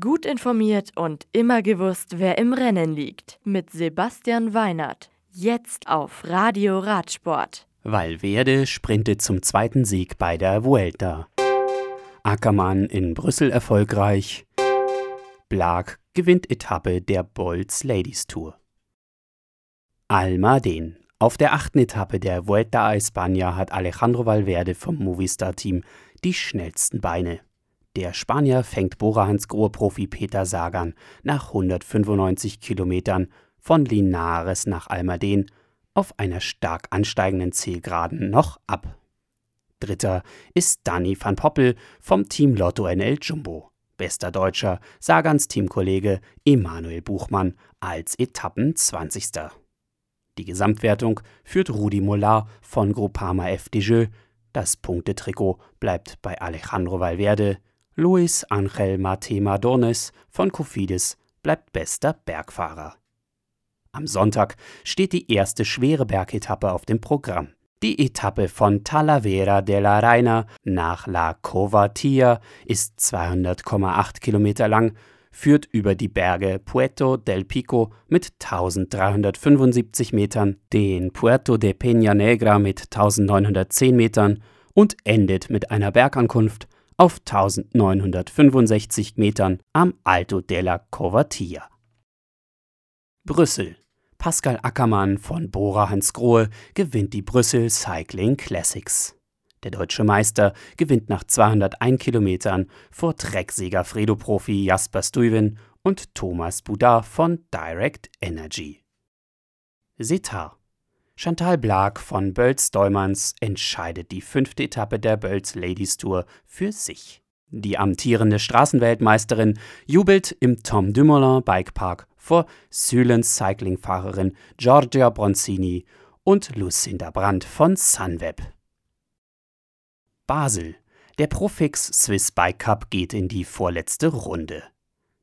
Gut informiert und immer gewusst, wer im Rennen liegt. Mit Sebastian Weinert. Jetzt auf Radio Radsport. Valverde sprintet zum zweiten Sieg bei der Vuelta. Ackermann in Brüssel erfolgreich. Blag gewinnt Etappe der Bolz Ladies Tour. Almaden. Auf der achten Etappe der Vuelta a España hat Alejandro Valverde vom Movistar-Team die schnellsten Beine. Der Spanier fängt Bora Hansgrohe Profi Peter Sagan nach 195 Kilometern von Linares nach Almaden auf einer stark ansteigenden Zielgeraden noch ab. Dritter ist Danny van Poppel vom Team Lotto NL Jumbo. Bester Deutscher Sagans Teamkollege Emanuel Buchmann als Etappen-20. Die Gesamtwertung führt Rudi Mollard von Groupama FDJ. Das Punktetrikot bleibt bei Alejandro Valverde. Luis Angel Matema Dornes von Cofidis bleibt bester Bergfahrer. Am Sonntag steht die erste schwere Bergetappe auf dem Programm. Die Etappe von Talavera de la Reina nach La Covatia ist 200,8 Kilometer lang, führt über die Berge Puerto del Pico mit 1375 Metern, den Puerto de Peña Negra mit 1910 Metern und endet mit einer Bergankunft auf 1965 Metern am Alto della Covatia. Brüssel. Pascal Ackermann von Bora Hansgrohe gewinnt die Brüssel Cycling Classics. Der deutsche Meister gewinnt nach 201 Kilometern vor Trecksieger Fredo-Profi Jasper Stuyven und Thomas Boudard von Direct Energy. Setar. Chantal Blag von Bölz Dollmanns entscheidet die fünfte Etappe der Bölz Ladies Tour für sich. Die amtierende Straßenweltmeisterin jubelt im Tom Dumoulin Bikepark vor Sylens Cyclingfahrerin Giorgia Bronzini und Lucinda Brandt von Sunweb. Basel. Der Profix Swiss Bike Cup geht in die vorletzte Runde.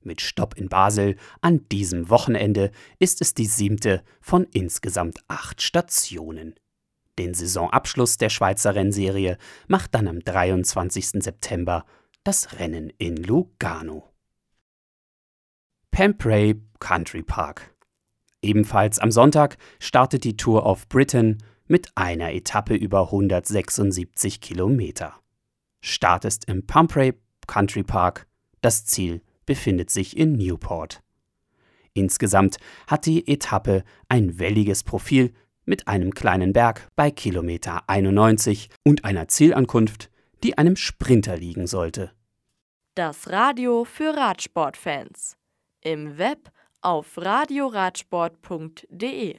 Mit Stopp in Basel an diesem Wochenende ist es die siebte von insgesamt acht Stationen. Den Saisonabschluss der Schweizer Rennserie macht dann am 23. September das Rennen in Lugano. Pembrey Country Park. Ebenfalls am Sonntag startet die Tour of Britain mit einer Etappe über 176 Kilometer. Start ist im Pumprey Country Park, das Ziel befindet sich in Newport. Insgesamt hat die Etappe ein welliges Profil mit einem kleinen Berg bei Kilometer 91 und einer Zielankunft, die einem Sprinter liegen sollte. Das Radio für Radsportfans. Im Web auf radioradsport.de